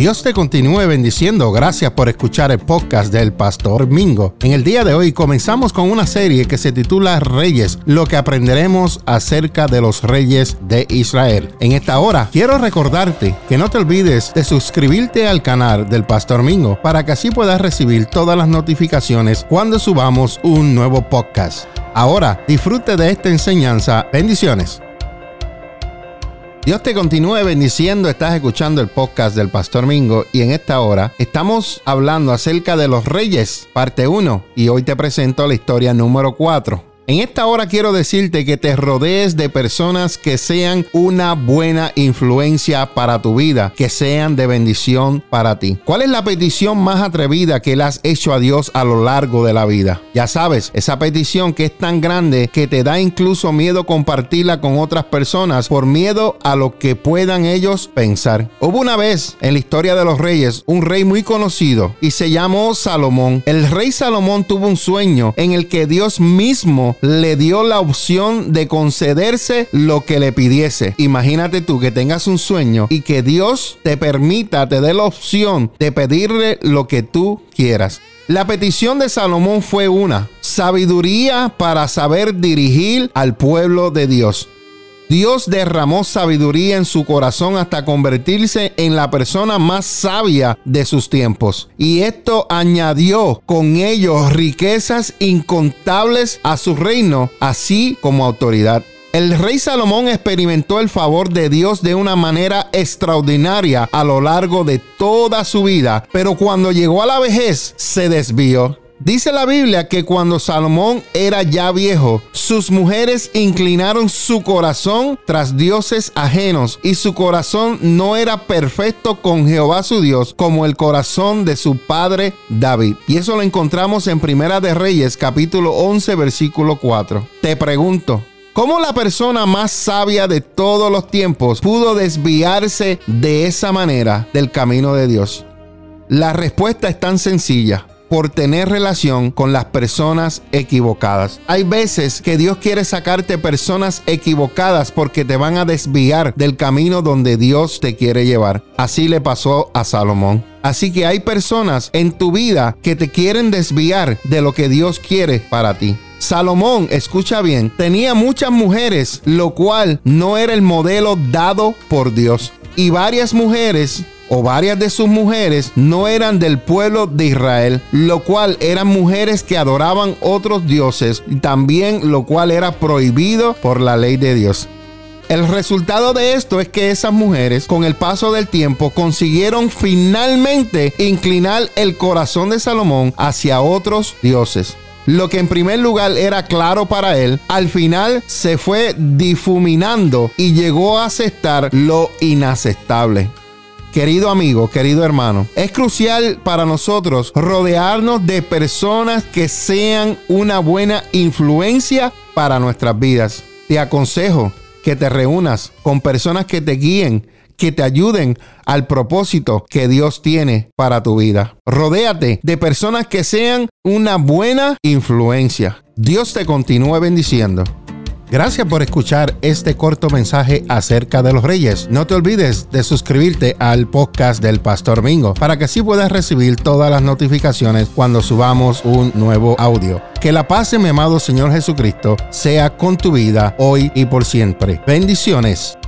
Dios te continúe bendiciendo. Gracias por escuchar el podcast del Pastor Mingo. En el día de hoy comenzamos con una serie que se titula Reyes, lo que aprenderemos acerca de los reyes de Israel. En esta hora quiero recordarte que no te olvides de suscribirte al canal del Pastor Mingo para que así puedas recibir todas las notificaciones cuando subamos un nuevo podcast. Ahora disfrute de esta enseñanza. Bendiciones. Dios te continúe bendiciendo. Estás escuchando el podcast del Pastor Mingo y en esta hora estamos hablando acerca de los reyes, parte 1, y hoy te presento la historia número 4. En esta hora quiero decirte que te rodees de personas que sean una buena influencia para tu vida, que sean de bendición para ti. ¿Cuál es la petición más atrevida que le has hecho a Dios a lo largo de la vida? Ya sabes, esa petición que es tan grande que te da incluso miedo compartirla con otras personas por miedo a lo que puedan ellos pensar. Hubo una vez en la historia de los reyes un rey muy conocido y se llamó Salomón. El rey Salomón tuvo un sueño en el que Dios mismo le dio la opción de concederse lo que le pidiese. Imagínate tú que tengas un sueño y que Dios te permita, te dé la opción de pedirle lo que tú quieras. La petición de Salomón fue una, sabiduría para saber dirigir al pueblo de Dios. Dios derramó sabiduría en su corazón hasta convertirse en la persona más sabia de sus tiempos. Y esto añadió con ello riquezas incontables a su reino, así como autoridad. El rey Salomón experimentó el favor de Dios de una manera extraordinaria a lo largo de toda su vida, pero cuando llegó a la vejez se desvió. Dice la Biblia que cuando Salomón era ya viejo, sus mujeres inclinaron su corazón tras dioses ajenos y su corazón no era perfecto con Jehová su Dios como el corazón de su padre David. Y eso lo encontramos en Primera de Reyes capítulo 11 versículo 4. Te pregunto, ¿Cómo la persona más sabia de todos los tiempos pudo desviarse de esa manera del camino de Dios? La respuesta es tan sencilla por tener relación con las personas equivocadas. Hay veces que Dios quiere sacarte personas equivocadas porque te van a desviar del camino donde Dios te quiere llevar. Así le pasó a Salomón. Así que hay personas en tu vida que te quieren desviar de lo que Dios quiere para ti. Salomón, escucha bien, tenía muchas mujeres, lo cual no era el modelo dado por Dios. Y varias mujeres o varias de sus mujeres no eran del pueblo de Israel, lo cual eran mujeres que adoraban otros dioses, también lo cual era prohibido por la ley de Dios. El resultado de esto es que esas mujeres, con el paso del tiempo, consiguieron finalmente inclinar el corazón de Salomón hacia otros dioses. Lo que en primer lugar era claro para él, al final se fue difuminando y llegó a aceptar lo inaceptable. Querido amigo, querido hermano, es crucial para nosotros rodearnos de personas que sean una buena influencia para nuestras vidas. Te aconsejo que te reúnas con personas que te guíen, que te ayuden al propósito que Dios tiene para tu vida. Rodéate de personas que sean una buena influencia. Dios te continúe bendiciendo. Gracias por escuchar este corto mensaje acerca de los reyes. No te olvides de suscribirte al podcast del Pastor Mingo para que así puedas recibir todas las notificaciones cuando subamos un nuevo audio. Que la paz mi amado Señor Jesucristo sea con tu vida hoy y por siempre. Bendiciones.